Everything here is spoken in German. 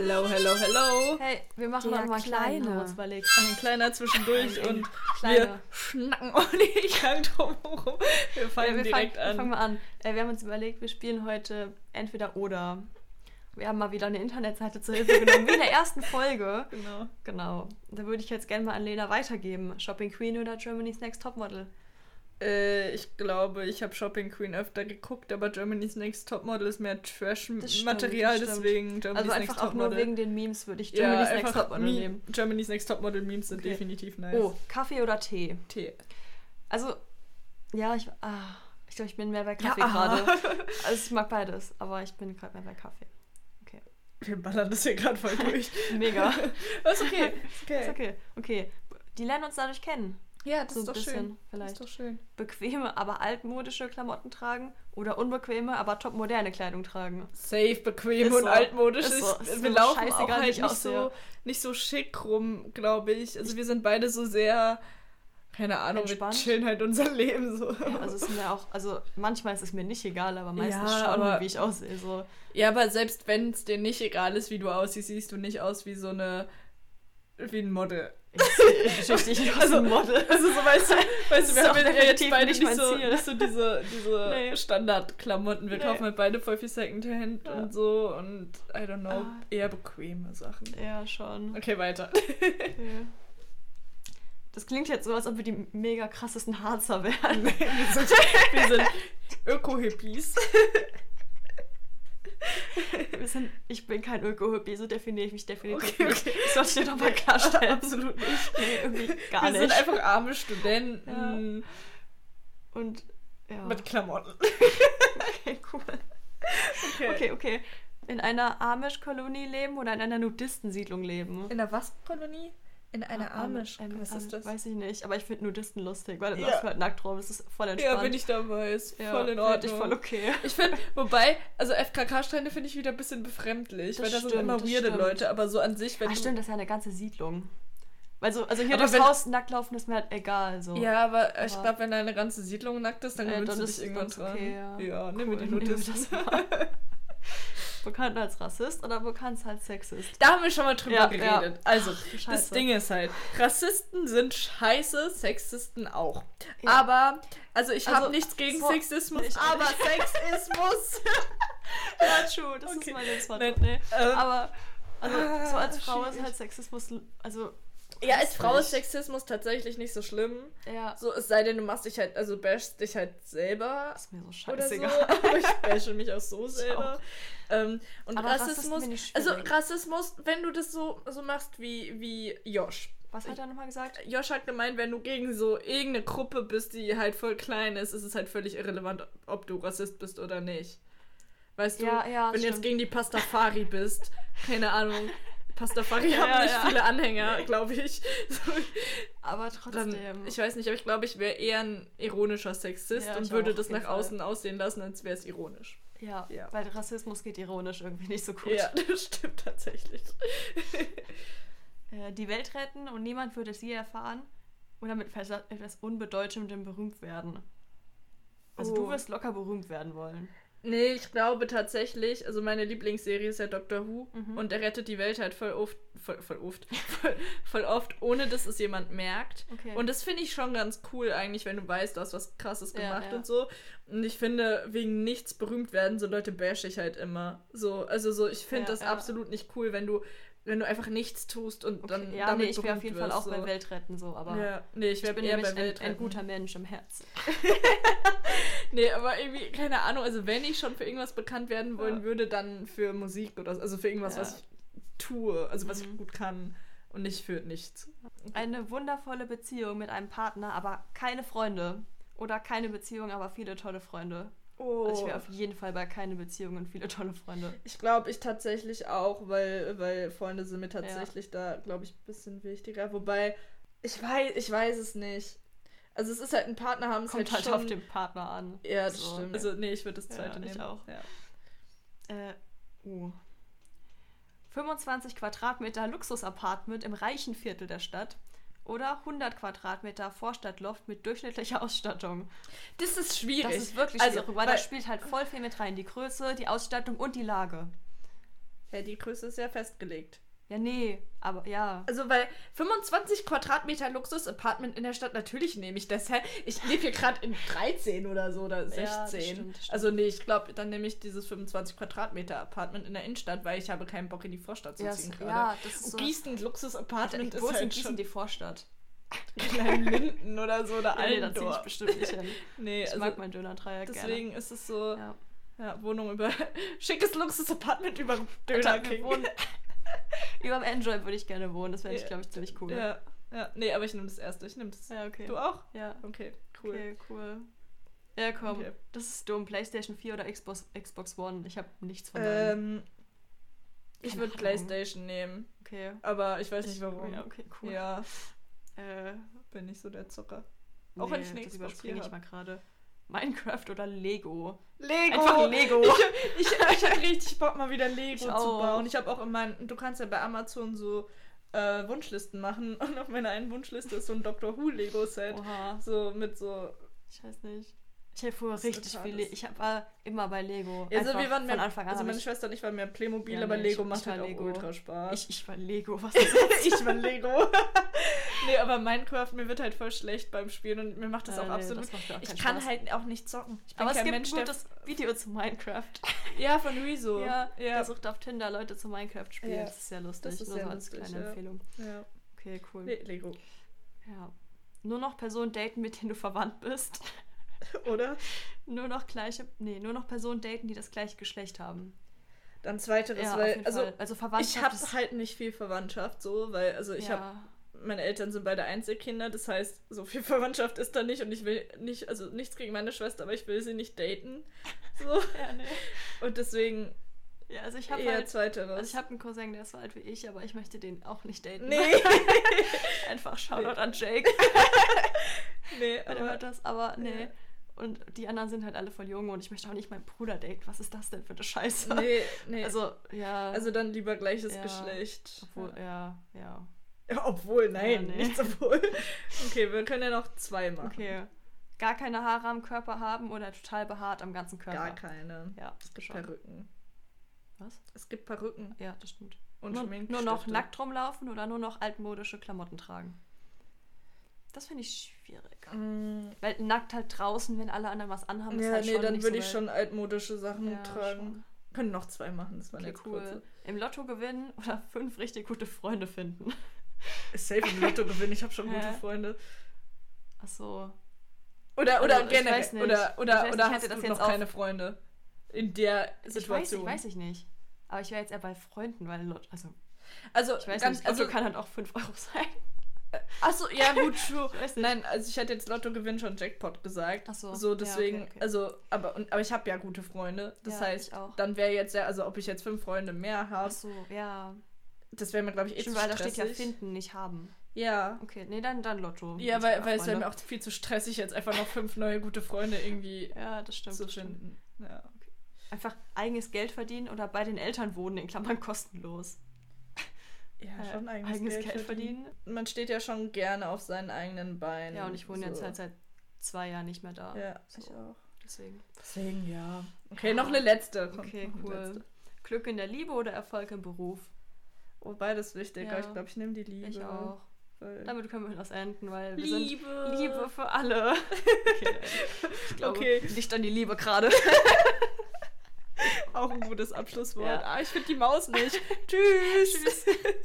Hello, hello, hello. Hey, wir machen Der noch mal einen kleinen, Kleine. haben wir uns überlegt. Ein kleiner zwischendurch Ein und wir kleiner. schnacken ordentlich lang drumherum. Wir Ja, fangen wir direkt fangen, an. fangen wir an. Äh, wir haben uns überlegt, wir spielen heute entweder oder. Wir haben mal wieder eine Internetseite zur Hilfe genommen, wie in der ersten Folge. Genau. Genau. Da würde ich jetzt gerne mal an Lena weitergeben. Shopping Queen oder Germany's Next Topmodel? Äh, ich glaube, ich habe Shopping Queen öfter geguckt, aber Germany's Next Topmodel ist mehr Trash-Material, deswegen Germany's Also Next einfach auch nur Topmodel. wegen den Memes würde ich ja, Germany's Next einfach Topmodel Me- nehmen. Germany's Next Topmodel Memes sind Okay. definitiv nice. Oh, Kaffee oder Tee? Tee. Also, ja, ich, ah, ich glaube, ich bin mehr bei Ja, Kaffee aha. gerade. Also ich mag beides, aber ich bin gerade mehr bei Kaffee. Wir ballern das hier gerade voll durch. Mega. ist okay. Ist okay. Ist okay. Okay. Die lernen uns dadurch kennen. Ja, das So ist doch bisschen schön. vielleicht. Doch schön. Bequeme, aber altmodische Klamotten tragen oder unbequeme, aber topmoderne Kleidung tragen. Safe, bequem Ist und so. altmodisch Ist ist. so. Ist wir so laufen auch halt ich nicht aussehe. so, nicht so schick rum, glaube ich. Also wir sind beide so sehr, keine Ahnung, Entspannt. wir chillen halt unser Leben so. Ja, also es ist mir auch, also manchmal ist es mir nicht egal, aber meistens Ja, schon, aber- wie ich aussehe. So. Ja, aber selbst wenn es dir nicht egal ist, wie du aussiehst, siehst du nicht aus wie so eine, wie ein Model. Ich richtig nicht aus Also- ein Model. Also so weißt du, weißt du, wir haben ja jetzt beide nicht nicht so, nicht so diese, diese Nee. Standardklamotten. Wir Nee. kaufen halt beide voll viel Secondhand Ja. und so und I don't know, Ah. eher bequeme Sachen. Ja, schon. Okay, weiter. Okay. Das klingt jetzt so, als ob wir die mega krassesten Harzer wären. wir sind, wir sind Öko-Hippies. Wir sind, ich bin kein Öko-Hippie, so definiere ich mich definitiv Okay, nicht. okay. Das sollte ich dir doch mal klarstellen. Absolut nicht. Nee, irgendwie gar wir nicht. sind einfach arme Studenten Und ja. mit Klamotten. Okay, cool. Okay, okay. In einer Amish-Kolonie leben oder in einer Nudistensiedlung leben? In einer was Kolonie? In einer Ah, Amish. ähm, Was ist das? Weiß ich nicht, aber ich finde Nudisten lustig, weil du Ja. läufst halt nackt rum, das ist voll entspannt. Ja, bin ich dabei. Ist Ja, voll in Ordnung. Ich voll okay. Ich finde, wobei, also FKK-Strände finde ich wieder ein bisschen befremdlich, Das weil da sind stimmt, immer das weirde. Leute, aber so an sich, wenn Ach du- stimmt, das ist ja eine ganze Siedlung. Weil so, also hier Aber durchs Haus nackt laufen ist mir halt egal. So. Ja, aber ich Aber- glaube, wenn deine ganze Siedlung nackt ist, dann Ja, gewöhnst dann du dich irgendwann dann okay, dran. ja. Ja, nehmen Cool, wir die nehmen wir Nudisten. Bekannt als Rassist oder bekannt als Sexist? Da haben wir schon mal drüber Ja, geredet. ja. Also, Ach, das. Ding ist halt, Rassisten sind scheiße, Sexisten auch. Ja. Aber, also ich habe Also, nichts gegen so- Sexismus, Ich- aber Sexismus. Ja, true, das Okay. ist mein Lebensmotto. Nee. ähm, Aber also, so als ah, Frau ist halt Sexismus, also ja, als Frau ist. Sexismus tatsächlich nicht so schlimm. ja, So, es sei denn, du machst dich halt, also bashst dich halt selber ist mir so oder so. scheißegal. Aber ich bashe mich auch so selber. Ähm, und Aber Rassismus, also. Rassismus, wenn du das so, so machst wie, wie Josh. Was hat er nochmal gesagt? Josh hat gemeint, wenn du gegen so irgendeine Gruppe bist, die halt voll klein ist, ist es halt völlig irrelevant, ob du Rassist bist oder nicht. Weißt du, Ja, ja, wenn du jetzt gegen die Pastafari bist, keine Ahnung, Pastafari Ja, haben nicht ja. viele Anhänger, glaube ich. So, Aber dann, trotzdem. ich weiß nicht, aber ich glaube, ich wäre eher ein ironischer Sexist Ja, und würde das nach Fall. außen aussehen lassen, als wäre es ironisch. ja, Ja. weil Rassismus geht ironisch irgendwie nicht so gut. Ja, das stimmt tatsächlich. Äh, die Welt retten und niemand würde es je erfahren oder mit etwas etwas Unbedeutendem berühmt werden. Also Oh. du wirst locker berühmt werden wollen. Nee, ich glaube tatsächlich, also meine Lieblingsserie ist ja Doctor Who Mhm. und er rettet die Welt halt voll oft, voll, voll oft, voll, voll oft, ohne dass es jemand merkt. Okay. Und das finde ich schon ganz cool eigentlich, wenn du weißt, du hast was krasses Ja, gemacht ja. und so. Und ich finde, wegen nichts berühmt werden, so Leute bash ich halt immer. So, also so, ich finde Ja, das ja. absolut nicht cool, wenn du, wenn du einfach nichts tust und okay. dann ja, damit nee, ich wäre auf jeden Fall wirst, auch so. bei Welt retten so, aber Ja, nee, ich ich bin eher nämlich bei Welt ein, ein guter Mensch im Herzen. Nee, aber irgendwie, keine Ahnung, also wenn ich schon für irgendwas bekannt werden wollen Ja. würde, dann für Musik oder so, also für irgendwas, Ja. was ich tue, also was ich Mhm. gut kann und nicht für nichts. Eine wundervolle Beziehung mit einem Partner, aber keine Freunde. Oder keine Beziehung, aber viele tolle Freunde. Oh. Also ich wäre auf jeden Fall bei keine Beziehung und viele tolle Freunde. Ich glaube, ich tatsächlich auch, weil, weil Freunde sind mir tatsächlich da, glaube ich, ein bisschen wichtiger. Wobei, ich weiß, ich weiß es nicht. Also es ist halt ein Partner haben es Kommt halt halt schon. auf den Partner an. ja, das So. stimmt. Also nee, ich würde das Ja, zweite ich nehmen. auch. Ja. Äh, uh. 25 Quadratmeter Luxus-Apartment im reichen Viertel der Stadt oder 100 Quadratmeter Vorstadtloft mit durchschnittlicher Ausstattung. Das ist schwierig. Das ist wirklich also, schwierig, weil, weil- da spielt halt voll viel mit rein. Die Größe, die Ausstattung und die Lage. Ja, die Größe ist ja festgelegt. Ja, nee, aber ja. Also, weil 25 Quadratmeter Luxus-Apartment in der Stadt, natürlich nehme ich das. Hä? Ich lebe hier gerade in 13 oder so oder 16. Ja, das stimmt, das stimmt. Also, nee, ich glaube, dann nehme ich dieses 25 Quadratmeter Apartment in der Innenstadt, weil ich habe keinen Bock in die Vorstadt zu Ja, ziehen gerade. ja, das ist so- Gießen Luxus-Apartment Wo ist halt Gießen schon die Vorstadt? kleinen Linden oder so oder Ja, nee, da ziehe ich bestimmt nicht hin. Nee, Ich also mag meinen Döner-Dreier gerne. deswegen ist es so, Ja. ja, Wohnung über, schickes Luxus-Apartment über Döner King. Wohnen- Über dem Android würde ich gerne wohnen. Das wäre, ich Ja. glaube ich, ziemlich cool. Ja, ja, nee, aber ich nehme das erste, ich nehme das. Ja, okay. Du auch? Ja. Okay, cool. Okay, cool. Ja, komm. Okay. Das ist dumm. PlayStation 4 oder Xbox, Xbox One. Ich habe nichts von beiden. Ähm, ich würde. Playstation nehmen, Okay. aber ich weiß Ich- nicht warum. Ja, okay, cool. Ja, Äh, bin nicht so der Zocker. Auch wenn ich Xbox überspringe ich mal gerade. Minecraft oder Lego? Lego! Einfach Lego. Ich, ich, ich habe richtig Bock, mal wieder Lego Ich zu auch. bauen. Ich habe auch in meinen, du kannst ja bei Amazon so äh, Wunschlisten machen und auf meiner einen Wunschliste ist so ein Doctor Who Lego Set. Oha. So mit so. Ich weiß nicht. Ich habe früher richtig viel. Le ich war immer bei Lego. Also Einfach wir waren von mehr, Anfang an. Also meine Schwester und ich waren mehr Playmobil, Ja, aber nee, Lego ich- macht ich halt auch Lego. ultra Spaß. ich, ich war Lego. Was ist das? ich war Lego. nee, aber Minecraft, mir wird halt voll schlecht beim Spielen und mir macht das Ja, auch nee, absolut. das macht auch ich kann Spaß. halt auch nicht zocken. Ich bin Aber es kein gibt Mensch, ein gutes Video zu Minecraft. Ja, von Rezo. Ja, ja. der sucht auf Tinder Leute zu Minecraft spielen. Ja, Das ist sehr lustig. das ist Nur sehr so als lustig, kleine ja. Empfehlung. ja. Okay, cool. Nee, Lego. Ja. Nur noch Personen daten, mit denen du verwandt bist. Oder? Nur noch gleiche. Nee, nur noch Personen daten, die das gleiche Geschlecht haben. Dann zweiteres, Ja, weil. Also, Fall. also Verwandtschaft ich habe halt nicht viel Verwandtschaft so, weil, also ich habe ja. meine Eltern sind beide Einzelkinder, das heißt, so viel Verwandtschaft ist da nicht und ich will nicht, also nichts gegen meine Schwester, aber ich will sie nicht daten. So. Ja, nee. Und deswegen Ja, also ich habe halt. zweiteres. Also ich habe einen Cousin, der ist so alt wie ich, aber ich möchte den auch nicht daten. nee, Einfach Shoutout an Jake, nee, wenn er aber hört das, aber nee. Ja. Und die anderen sind halt alle voll jung und ich möchte auch nicht meinen Bruder daten. Was ist das denn für eine Scheiße? nee, nee. Also, ja. Also dann lieber gleiches Ja. Geschlecht. obwohl, ja, ja. Ja, obwohl, nein, Ja, nee. nichts obwohl. Okay, wir können ja noch zwei machen. Okay. Gar keine Haare am Körper haben oder total behaart am ganzen Körper? Gar keine. Ja, Es gibt schon. Perücken. Was? Es gibt Perücken Ja, das stimmt. und nur, nur noch nackt rumlaufen oder nur noch altmodische Klamotten tragen? Das finde ich schwierig. Mm, Weil nackt halt draußen, wenn alle anderen was anhaben, ist Ja, halt nee, schon dann würde so ich schon altmodische Sachen Ja, tragen. schon. Können noch zwei machen, das war Okay, cool. kurze. Im Lotto gewinnen oder fünf richtig gute Freunde finden. Safe im Lotto gewinnen, ich habe schon gute? Freunde. Ach so. Oder, oder Also, generell. nicht. Oder, Ich oder, weiß nicht, oder hast du jetzt noch keine Freunde in der Ich weiß, Situation? ich weiß ich nicht. Aber ich wäre jetzt eher bei Freunden, weil Lotto, also Also, ich weiß ganz, nicht, Lotto also, kann halt auch 5 Euro sein. Achso, ja gut, true. Nein, also ich hätte jetzt Lottogewinn schon Jackpot gesagt. Ach so, So, ja, deswegen, okay, okay. also, aber, und, aber ich habe ja gute Freunde. Das Ja, heißt, dann wäre jetzt ja, also ob ich jetzt fünf Freunde mehr habe, Ach so, ja. das wäre mir, glaube ich, eh Stimmt, zu weil da steht ja stressig. finden, nicht haben. Ja. Okay, nee, dann, dann Lotto. Ja, weil, weil es wäre mir auch viel zu stressig, jetzt einfach noch fünf neue gute Freunde irgendwie Ja, das stimmt. zu das stimmt. finden. Ja. Einfach eigenes Geld verdienen oder bei den Eltern wohnen, in Klammern kostenlos. Ja, Äh, schon eigenes, Geld, verdienen. Man steht ja schon gerne auf seinen eigenen Beinen. Ja, und ich wohne so. jetzt halt seit zwei Jahren nicht mehr da. Ja, so, ich auch. Deswegen. Deswegen, ja. Okay, noch eine letzte. Okay, cool. letzte. Glück in der Liebe oder Erfolg im Beruf? Oh, beides wichtig, Ja. aber ich glaube, ich nehme die Liebe. Ich auch. Weil Damit können wir das enden, weil wir Liebe. sind Liebe für alle. Okay, ich glaube, Okay. nicht an die Liebe gerade. Auch ein gutes Abschlusswort. Ja. Ah, ich finde die Maus nicht. Tschüss. Tschüss.